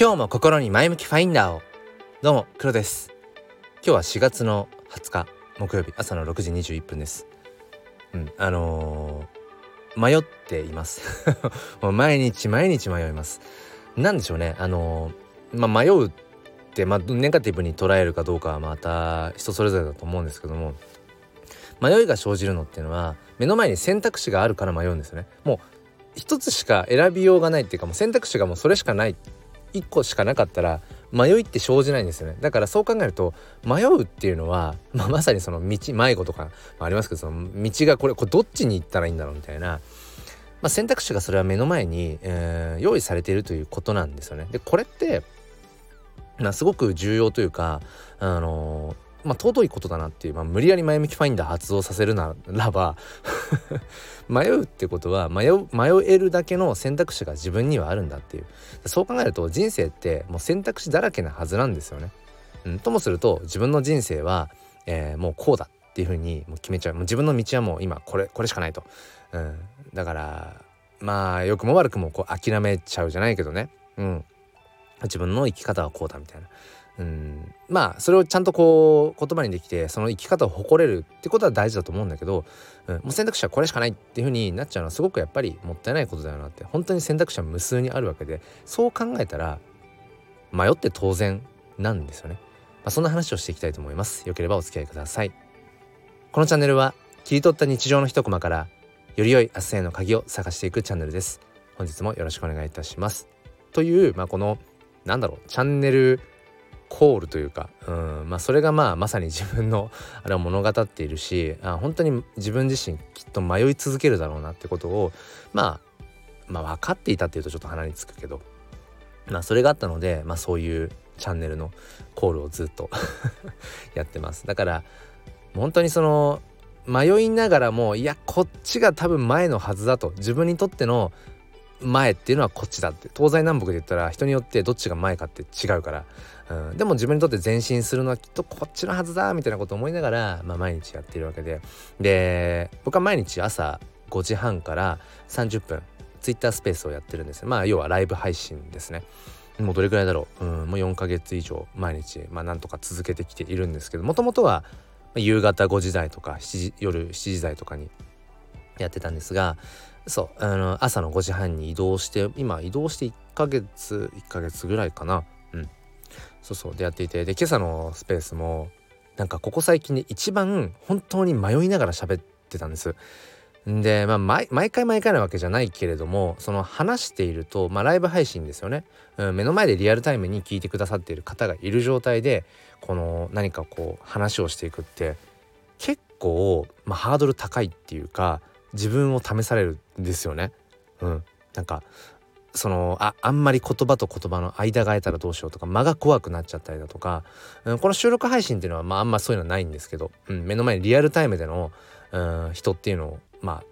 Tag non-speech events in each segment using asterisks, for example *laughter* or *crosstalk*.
今日も心に前向きファインダーを。どうも黒です。今日は4月の20日木曜日朝の6時21分です。うんあのー、迷っています。*laughs* もう毎日毎日迷います。なんでしょうねあのー、まあ迷うってまあネガティブに捉えるかどうかはまた人それぞれだと思うんですけども迷いが生じるのっていうのは目の前に選択肢があるから迷うんですよね。もう一つしか選びようがないっていうかもう選択肢がもうそれしかない。1個しかなかったら迷いって生じないんですよねだからそう考えると迷うっていうのは、*laughs* まあ、まさにその道迷子とかありますけどその道がこれこれどっちに行ったらいいんだろうみたいな、まあ、選択肢がそれは目の前に、えー、用意されているということなんですよね。でこれって、まあ、すごく重要というかあのーまあ、尊いことだなっていう、まあ、無理やり前向きファインダー発動させるならば *laughs* *laughs* 迷うってことは迷えるだけの選択肢が自分にはあるんだっていうそう考えると人生ってもう選択肢だらけなはずなんですよね。うん、ともすると自分の人生は、えー、もうこうだっていうふうにもう決めちゃうもう自分の道はもう今これこれしかないと。うん、だからまあ良くも悪くもこう諦めちゃうじゃないけどね、うん、自分の生き方はこうだみたいな。うん、まあそれをちゃんとこう言葉にできてその生き方を誇れるってことは大事だと思うんだけど、うん、もう選択肢はこれしかないっていう風になっちゃうのはすごくやっぱりもったいないことだよなって。本当に選択肢は無数にあるわけでそう考えたら迷って当然なんですよね、まあ、そんな話をしていきたいと思います。よければお付き合いください。このチャンネルは切り取った日常の一コマからより良い明日への鍵を探していくチャンネルです。本日もよろしくお願いいたします。という、まあ、このなんだろうチャンネルコールというか、うんまあ、それがまあまさに自分のあれは物語っているしあ本当に自分自身きっと迷い続けるだろうなってことを、まあ、まあ分かっていたっていうとちょっと鼻につくけど、まあ、それがあったので、まあ、そういうチャンネルのコールをずっと *laughs* やってます。だから本当にその迷いながらもいやこっちが多分前のはずだと自分にとっての前っていうのはこっちだって。東西南北で言ったら人によってどっちが前かって違うから、うん、でも自分にとって前進するのはきっとこっちのはずだみたいなことを思いながら、まあ、毎日やっているわけで。で僕は毎日朝5時半から30分ツイッタースペースをやってるんですまあ要はライブ配信ですね。もうどれくらいだろう、うん、もう4ヶ月以上毎日、まあ、なんとか続けてきているんですけど。もともとは夕方5時台とか夜7時台とかにやってたんですがそうあの朝の5時半に移動して今移動して1ヶ月1ヶ月ぐらいかな。うん。そうそう。でやっていて。で今朝のスペースもなんかここ最近で一番本当に迷いながら喋ってたんです。でまあ毎回毎回なわけじゃないけれどもその話しているとまあライブ配信ですよね、うん、目の前でリアルタイムに聞いてくださっている方がいる状態でこの何かこう話をしていくって結構、まあ、ハードル高いっていうか自分を試されるんですよね。うん、なんかそのああんまり言葉と言葉の間が空いたらどうしようとか間が怖くなっちゃったりだとか、うん、この収録配信っていうのは、まあ、あんまそういうのはないんですけど、うん、目の前にリアルタイムでの、うん、人っていうのをまあ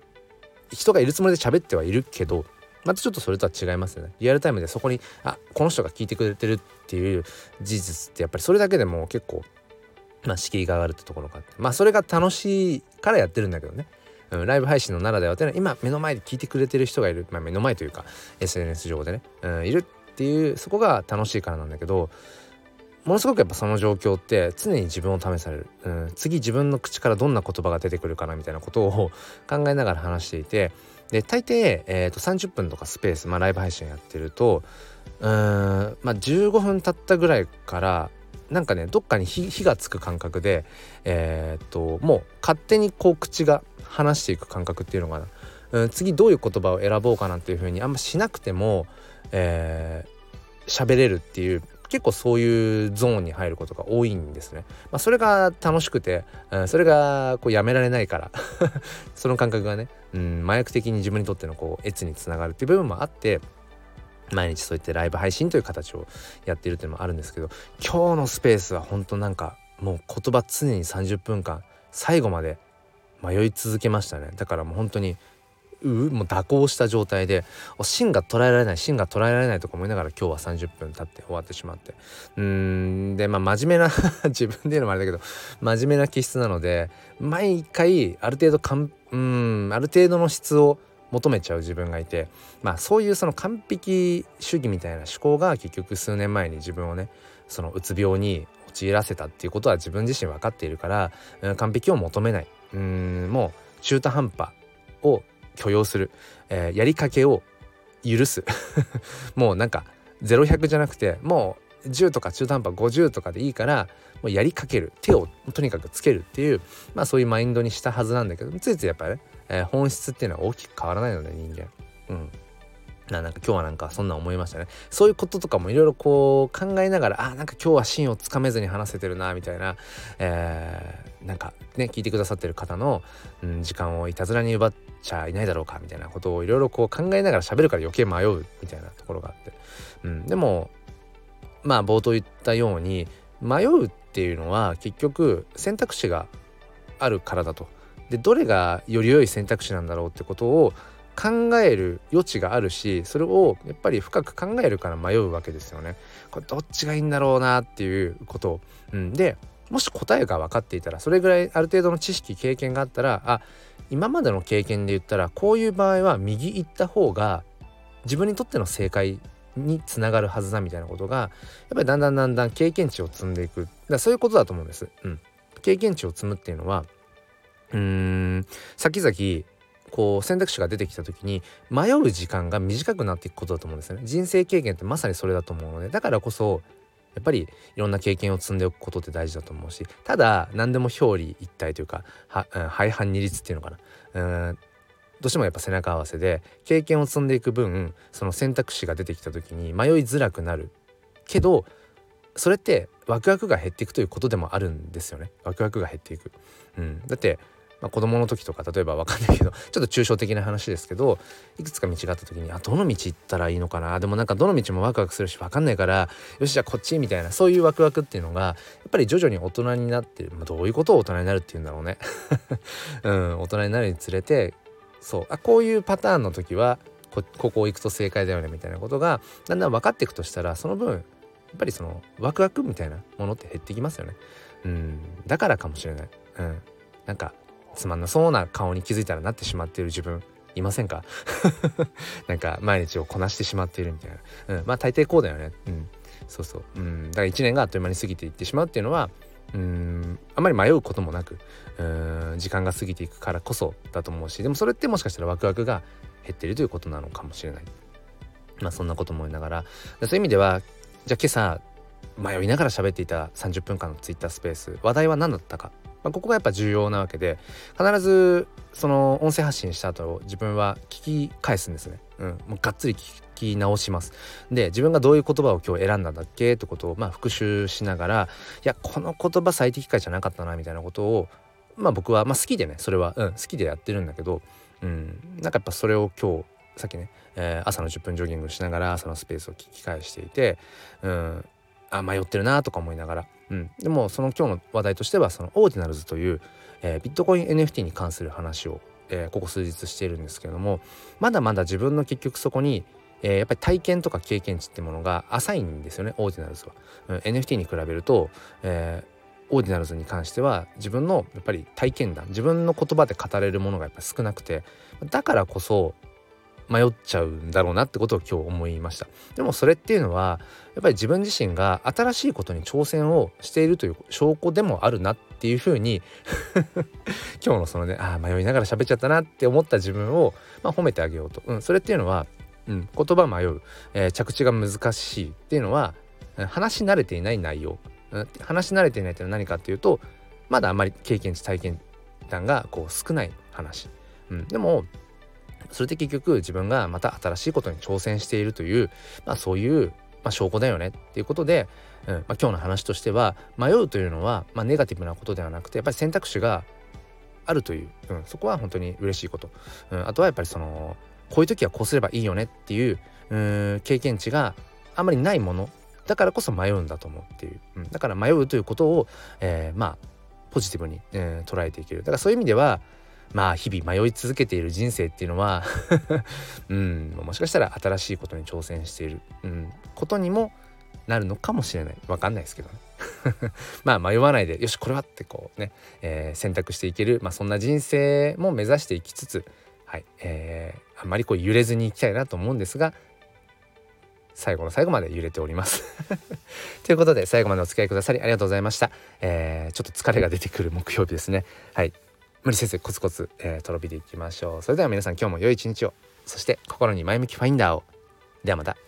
人がいるつもりで喋ってはいるけどまたちょっとそれとは違いますよね。リアルタイムでそこにあこの人が聞いてくれてるっていう事実ってやっぱりそれだけでも結構まあ敷居が上がるってところがあってまあそれが楽しいからやってるんだけどね。ライブ配信のならではというのは今目の前で聞いてくれてる人がいる、まあ、目の前というか SNS 上でね、うん、いるっていうそこが楽しいからなんだけどものすごくやっぱその状況って常に自分を試される、うん、次自分の口からどんな言葉が出てくるかなみたいなことを *laughs* 考えながら話していてで大抵、えー、と30分とかスペース、まあ、ライブ配信やってるとうんまあ15分経ったぐらいからなんかねどっかに火がつく感覚でえー、っともう勝手にこう口が話していく感覚っていうのかな、うん、次どういう言葉を選ぼうかなっていう風にあんましなくてもえー、喋れるっていう結構そういうゾーンに入ることが多いんですね。まあ、それが楽しくて、うん、それがこうやめられないから *laughs* その感覚がね、うん、麻薬的に自分にとってのこうエツにつながるっていう部分もあって毎日そうやってライブ配信という形をやっているっていうのもあるんですけど今日のスペースは本当なんかもう言葉常に30分間最後まで迷い続けましたね。だからもう本当にうもう蛇行した状態で芯が捉えられない芯が捉えられないとか思いながら今日は30分経って終わってしまって。うんでまあ真面目な *laughs* 自分で言うのもあれだけど真面目な気質なので毎回ある程度かんうんある程度の質を求めちゃう自分がいてまあそういうその完璧主義みたいな思考が結局数年前に自分をねそのうつ病に陥らせたっていうことは自分自身分かっているから、完璧を求めない。うんもう中途半端を許容する、えー、やりかけを許す。*laughs* もうなんか0100じゃなくてもう10とか中途半端50とかでいいからもうやりかける。手をとにかくつけるっていうまあそういうマインドにしたはずなんだけどついついやっぱりね、えー、本質っていうのは大きく変わらないので人間。うんななんか今日はなんかそんな思いましたねそういうこととかもいろいろこう考えながらあなんか今日は芯をつかめずに話せてるなみたいな、えー、なんかね聞いてくださってる方の、うん、時間をいたずらに奪っちゃいないだろうかみたいなことをいろいろこう考えながら喋るから余計迷うみたいなところがあって、うん、でもまあ冒頭言ったように迷うっていうのは結局選択肢があるからだと。でどれがより良い選択肢なんだろうってことを考える余地があるしそれをやっぱり深く考えるから迷うわけですよね。これどっちがいいんだろうなっていうこと。うん、でもし答えが分かっていたらそれぐらいある程度の知識経験があったらあ今までの経験で言ったらこういう場合は右行った方が自分にとっての正解につながるはずだみたいなことがやっぱりだんだんだんだん経験値を積んでいくだそういうことだと思うんです。うん、経験値を積むっていうのはうーん。先々こう選択肢が出てきた時に迷う時間が短くなっていくことだと思うんですよね。人生経験ってまさにそれだと思うので。だからこそやっぱりいろんな経験を積んでおくことって大事だと思うしただ何でも表裏一体というかは、うん、廃反二律っていうのかな。うん。どうしてもやっぱ背中合わせで経験を積んでいく分その選択肢が出てきた時に迷いづらくなるけどそれってワクワクが減っていくということでもあるんですよね。ワクワクが減っていく、うん、だってまあ、子供の時とか例えば分かんないけど *laughs* ちょっと抽象的な話ですけどいくつか道があった時にあどの道行ったらいいのかな？でもなんかどの道もワクワクするし分かんないからよしじゃあこっちみたいなそういうワクワクっていうのがやっぱり徐々に大人になってまあ、どういうことを大人になるっていうんだろうね *laughs* うん大人になるにつれてそうあこういうパターンの時はこここ行くと正解だよねみたいなことがだんだん分かっていくとしたらその分やっぱりそのワクワクみたいなものって減ってきますよね。うん、だからかもしれない。うん、なんかつまんなそうな顔に気づいたらなってしまっている自分いませんか？*laughs* なんか毎日をこなしてしまっているみたいな、うん、まあ大抵こうだよね。うん。そうそう。うん。だから1年があっという間に過ぎていってしまうっていうのはうん。あまり迷うこともなくうん。時間が過ぎていくからこそだと思うしでもそれってもしかしたらワクワクが減ってるということなのかもしれない。まあそんなこと思いながら。そういう意味ではじゃあ今朝迷いながら喋っていた30分間のツイッタースペース話題は何だったか？まあ、ここがやっぱ重要なわけで必ずその音声発信した後自分は聞き返すんですね。うん、もうがっつり聞き直します。で自分がどういう言葉を今日選んだんだっけ？ってことをまあ復習しながらいやこの言葉最適解じゃなかったなみたいなことをまあ僕はまあ好きでねそれは、うん、好きでやってるんだけど、うん、なんかやっぱそれを今日さっきね、えー、朝の10分ジョギングしながら朝のスペースを聞き返していて、うん、あ迷ってるなとか思いながら、うん、でもその今日の話題としてはそのオーディナルズという、えー、ビットコイン NFT に関する話を、えー、ここ数日しているんですけれどもまだまだ自分の結局そこに、えー、やっぱり体験とか経験値ってものが浅いんですよねオーディナルズは。うん、NFT に比べると、えオーディナルズに関しては自分のやっぱり体験談自分の言葉で語れるものがやっぱり少なくてだからこそ迷っちゃうんだろうなってことを今日思いました。でもそれっていうのはやっぱり自分自身が新しいことに挑戦をしているという証拠でもあるなっていうふうに *laughs* 今日のそのねあ迷いながら喋っちゃったなって思った自分を、まあ、褒めてあげようと、うん、それっていうのは、うん、言葉迷う、えー、着地が難しいっていうのは話し慣れていない内容、うん、話し慣れていないっていうのは何かっていうとまだあんまり経験値体験談がこう少ない話、うん、でもそれで結局自分がまた新しいことに挑戦しているという、まあ、そういう、まあ、証拠だよねっていうことで、うんまあ、今日の話としては迷うというのは、まあ、ネガティブなことではなくてやっぱり選択肢があるという、うん、そこは本当に嬉しいこと、うん、あとはやっぱりそのこういう時はこうすればいいよねっていう、うん、経験値があんまりないものだからこそ迷うんだと思うっていう、うん、だから迷うということを、えー、まあポジティブに、えー、捉えていける。だからそういう意味ではまあ日々迷い続けている人生っていうのは *laughs* うんもしかしたら新しいことに挑戦している、うん、ことにもなるのかもしれない。分かんないですけどね。*laughs* まあ迷わないでよしこれはってこうね、えー、選択していける、まあ、そんな人生も目指していきつつはい、えー、あんまりこう揺れずにいきたいなと思うんですが最後の最後まで揺れております。*laughs* ということで最後までお付き合いくださりありがとうございました、えー、ちょっと疲れが出てくる木曜日ですね。はい。無理せずコツコツ、えー、とろ火でいきましょう。それでは皆さん今日も良い一日を。そして心に前向きファインダーを。ではまた。